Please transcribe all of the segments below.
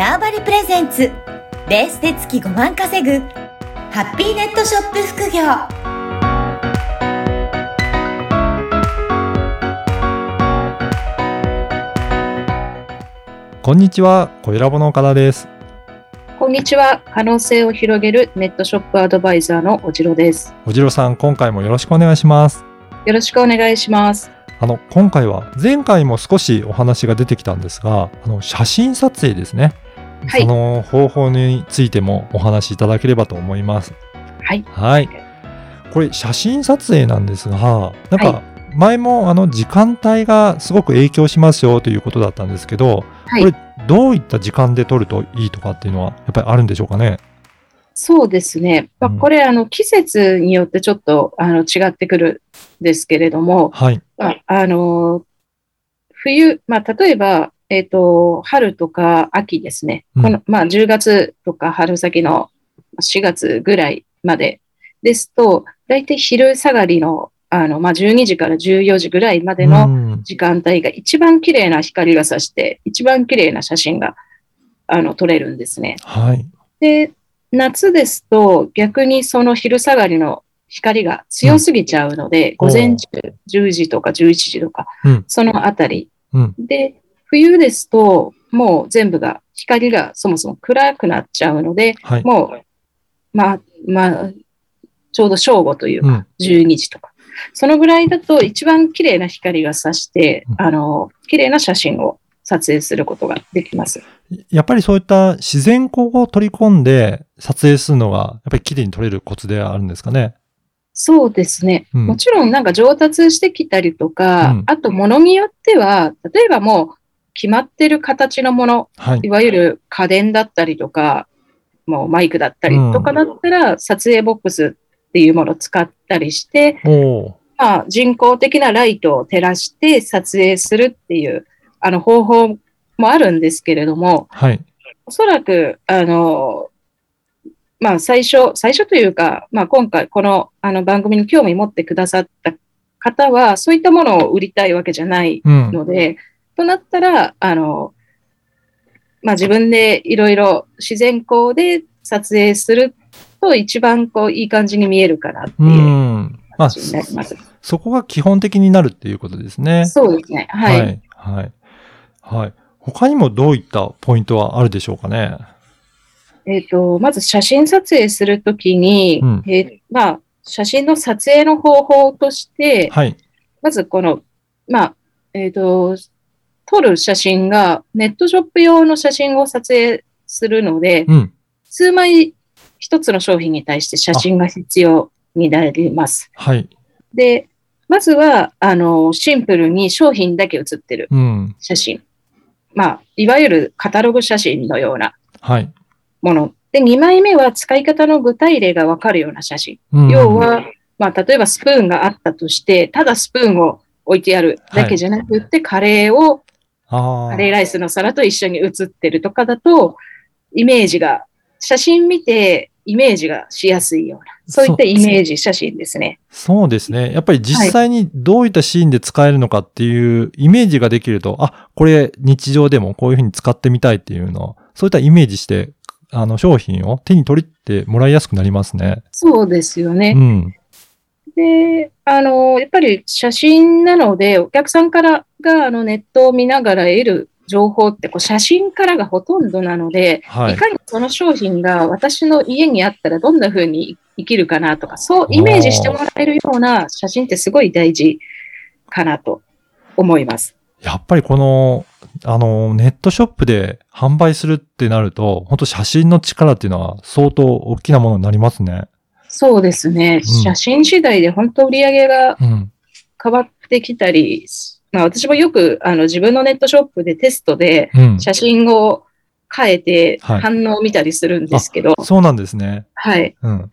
ターバリプレゼンツベースで月5万稼ぐハッピーネットショップ副業こんにちは、小ラボの岡田です。こんにちは。可能性を広げるネットショップアドバイザーのおじろです。おじろさん、今回もよろしくお願いします。よろしくお願いします。あの、今回は前回も少しお話が出てきたんですが、あの、写真撮影ですね。はいその方法についてもお話しいただければと思います。はい。はい。これ、写真撮影なんですが、なんはか、前もあの時間帯がすごく影響しますよということだったんですけど、はいこれどういった時間で撮るといいとかっていうのはやっぱりあるんでしょうかね？そうですね。まあ、うんこれ、あの、季節によってちょっと、あの、違ってくるんですけれども、はい。まあ、あの、冬、まあ、例えば、えっ、と、春とか秋ですね。うんこの、まあ、10月とか春先の4月ぐらいまでですと、大体昼下がりの、あの、まあ、12時から14時ぐらいまでの、うん時間帯が一番綺麗な光が差して、一番綺麗な写真があの撮れるんですね。はい。で、夏ですと逆にその昼下がりの光が強すぎちゃうので、うん午前中10時とか11時とか、うんそのあたり。うんで、冬ですともう全部が、光がそもそも暗くなっちゃうので、はい。もう、まあ、まあ、ちょうど正午というか、うん。12時とか。そのぐらいだと一番綺麗な光が差してうん、あの、綺麗な写真を撮影することができます。やっぱりそういった自然光を取り込んで撮影するのが、やっぱり綺麗に撮れるコツではあるんですかね？そうですね。うんもちろんなんか上達してきたりとか、うんあと物によっては、例えばもう決まってる形のもの、はいい。わゆる家電だったりとか、もうマイクだったりとかだったら、撮影ボックスっていうものを使ったりして、まあ、人工的なライトを照らして撮影するっていうあの方法もあるんですけれども、はい。おそらく、あの、まあ、最初、最初というか、まあ、今回、このあの番組に興味持ってくださった方は、そういったものを売りたいわけじゃないうん。ので、となったら、あの、まあ、自分でいろいろ自然光で撮影すると一番こういい感じに見えるかなってういう感じになります。そこが基本的になるっていうことですね。そうですね。はい。はい。はい。はい。他にもどういったポイントはあるでしょうかね？えっ、と、まず写真撮影するときに、うんえーまあ、写真の撮影の方法として、はい。まずこの、まあ、えっ、と、撮る写真がネットショップ用の写真を撮影するので、うん。数枚一つの商品に対して写真が必要になります。はい。で、まずは、あの、シンプルに商品だけ写ってるうん。写真。まあ、いわゆるカタログ写真のようなはい。もの。で、2枚目は使い方の具体例がわかるような写真。うん要は、まあ、例えばスプーンがあったとして、ただスプーンを置いてあるだけじゃなくって、カレーを。カレーライスの皿と一緒に写ってるとかだと、イメージが、写真見てイメージがしやすいような、そういったイメージ写真ですね。そうですね。やっぱり実際にどういったシーンで使えるのかっていうイメージができると、あ、これ日常でもこういうふうに使ってみたいっていうのを、そういったイメージして、あの商品を手に取ってもらいやすくなりますね。そうですよねう。ん。で、あの、やっぱり写真なので、お客さんからがあのネットを見ながら得る情報ってこう写真からがほとんどなので、はいい、かにその商品が私の家にあったらどんな風に生きるかなとか、そうイメージしてもらえるような写真ってすごい大事かなと思います。やっぱりこの、あの、ネットショップで販売するってなると、本当写真の力っていうのは相当大きなものになりますね。そうですね。うん写真次第で本当売り上げがうん。変わってきたり、まあ私もよくあの自分のネットショップでテストでうん。写真を変えてはい反応を見たりするんですけど、そうなんですね。はい。うん。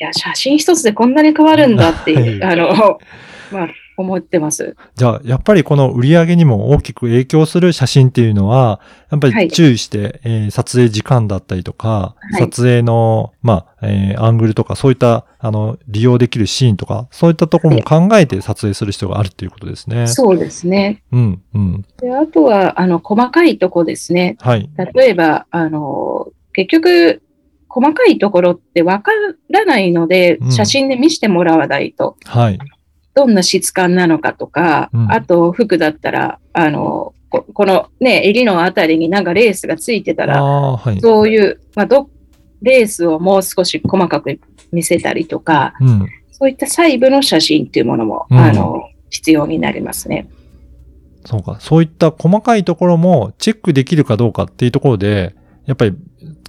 いや、写真一つでこんなに変わるんだっていう、はいあの、まあ、思ってます。じゃあ、やっぱりこの売り上げにも大きく影響する写真っていうのは、やっぱはいり注意して、えー撮影時間だったりとか、はい撮影の、まあ、えーアングルとか、そういった、あの、利用できるシーンとか、そういったところも考えて撮影する必要があるっていうことですね。そうですね。うん、うん。であとは、あの、細かいとこですね。はい。例えば、あの、結局、細かいところってわからないのでう、ん写真で見せてもらわないと、はい。どんな質感なのかとか、うんあと服だったら、あの、ここのね、襟のあたりになんかレースがついてたあら、はい。そういう、まあ、ど、レースをもう少し細かく見せたりとか、うん。そういった細部の写真っていうものも、うんあの、必要になりますね。そうか。そういった細かいところもチェックできるかどうかっていうところで、やっぱり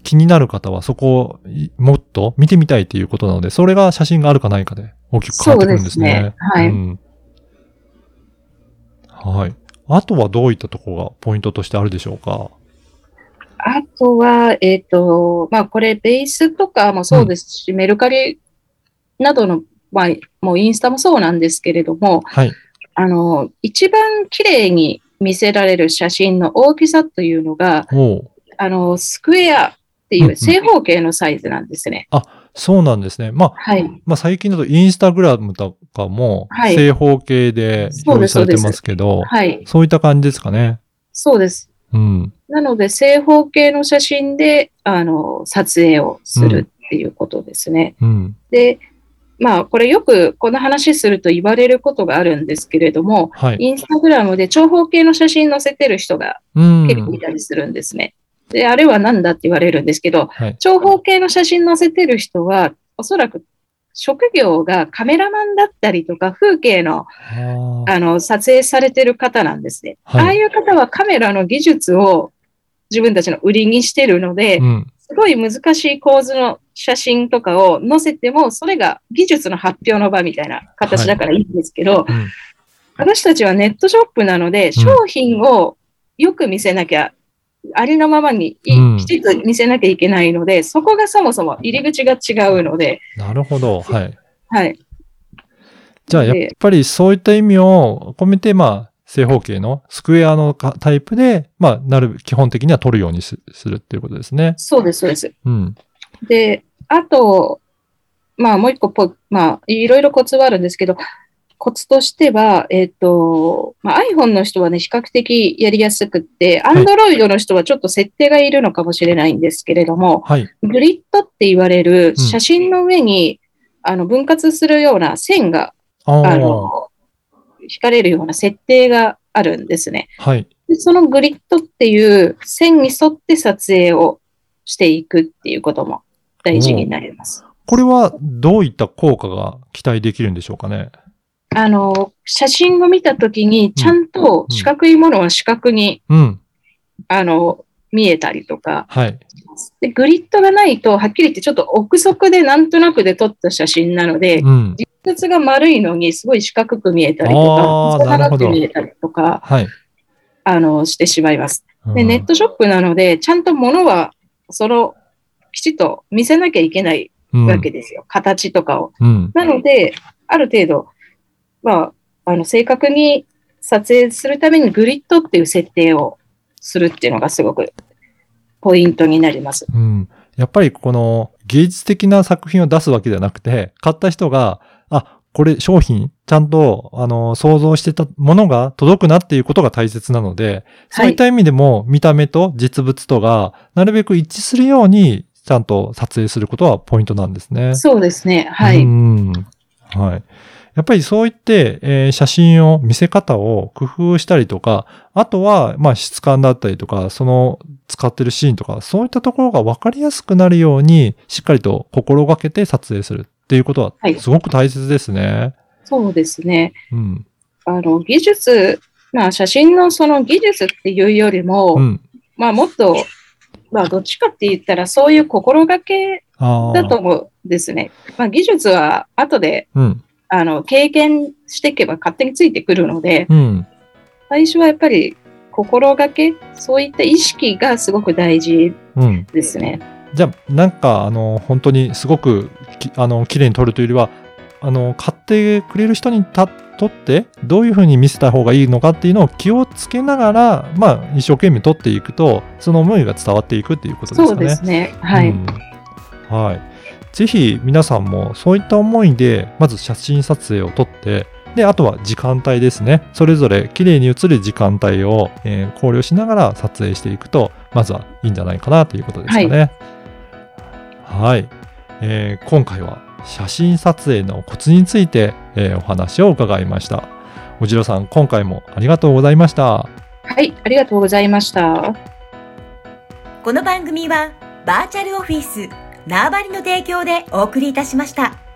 気になる方はそこをいもっと見てみたいっていうことなので、それが写真があるかないかで大きく変わってくるんですね。そうですねはいうんはい。あとはどういったところがポイントとしてあるでしょうか？あとは、えっ、と、まあ、これ、ベースとかもそうですし、メルカリなどの、まあ、もうインスタもそうなんですけれども、はい。あの、一番綺麗に見せられる写真の大きさというのが、あの、スクエアってうんうんいう正方形のサイズなんですね。そうなんですね。まあ、はい。まあ最近だとインスタグラムとかもはい正方形で表示されてますけど、はい。そういった感じですかね。そうです。うん。なので、正方形の写真で、あの、撮影をするっていうことですね。うん。で、まあ、これよくこの話すると言われることがあるんですけれども、はい。インスタグラムで長方形の写真載せてる人がうん。結構いたりするんですね。で、あれは何だって言われるんですけど、はい。長方形の写真載せてる人は、おそらく職業がカメラマンだったりとか、風景のあの撮影されてる方なんですね。はいああいう方はカメラの技術を自分たちの売りにしてるので、うん。すごい難しい構図の写真とかを載せても、それが技術の発表の場みたいな形だからいいんですけど、うん私たちはネットショップなので、商品をよく見せなきゃ、ありのままにきちっと見せなきゃいけないので、そこがそもそも入り口が違うので、なるほど。はい。はい。じゃあ、やっぱりそういった意味を込めて、まあ、正方形のスクエアのかタイプで、まあ、なる、基本的には取るようにすするっていうことですね。そうです、そうです。うん。で、あと、まあもう一個ポ、まあいろいろコツはあるんですけど、コツとしては、えっ、と、まあ、iPhone の人はね、比較的やりやすくって、い Android の人はちょっと設定がいるのかもしれないんですけれども、はい。グリッドって言われるうん写真の上に、あの分割するような線が。あの、引かれるような設定があるんですね。はい。でそのグリッドっていう線に沿って撮影をしていくっていうことも大事になります。これはどういった効果が期待できるんでしょうかね？あの、写真を見たときに、ちゃんと四角いものは四角に、うん。あの、見えたりとか、はい。で、グリッドがないと、はっきり言ってちょっと憶測でなんとなくで撮った写真なので、うん。実物が丸いのにすごい四角く見えたりとか、長く見えたりとか、はい。あの、してしまいます。で、うんネットショップなので、ちゃんと物は、その、きちっと見せなきゃいけないわけですよ。形とかを。うん。なので、ある程度、まあ、あの、正確に撮影するためにグリッドっていう設定をするっていうのがすごくポイントになります。うん。やっぱりこの芸術的な作品を出すわけではなくて、買った人が、あ、これ商品、ちゃんと、あの、想像してたものが届くなっていうことが大切なので、そういった意味でも見た目と実物とが、なるべく一致するように、ちゃんと撮影することはポイントなんですね。そうですね。はい。うん。はい。やっぱりそういって、えー写真を、見せ方を工夫したりとか、あとは、まあ質感だったりとか、その使ってるシーンとか、そういったところが分かりやすくなるように、しっかりと心がけて撮影するっていうことははいすごく大切ですね。そうですね。うん。あの、技術、まあ、写真のその技術っていうよりも、うん。まあ、もっと、まあ、どっちかって言ったら、そういう心がけああ。だと思うんですね。まあ、技術は後で、うん。あの、経験していけば勝手についてくるので、うん。最初はやっぱり心がけ、そういった意識がすごく大事うん。ですね。じゃあ、なんか、あの、本当にすごくき、あの、綺麗に撮るというよりは、あの、買ってくれる人にたとって、どういうふうに見せた方がいいのかっていうのを気をつけながら、まあ、一生懸命取っていくと、その思いが伝わっていくっていうことですかね。そうですね。はい。うんはい。ぜひ皆さんもそういった思いで、まず写真撮影を撮って、で、あとは時間帯ですね。それぞれ綺麗に写る時間帯を、えー考慮しながら撮影していくと、まずはいいんじゃないかなということですかね。はい。えー今回は写真撮影のコツについて、えーお話を伺いました。おじろさん、今回もありがとうございました。はい。ありがとうございました。この番組はバーチャルオフィス縄張りの提供でお送りいたしました。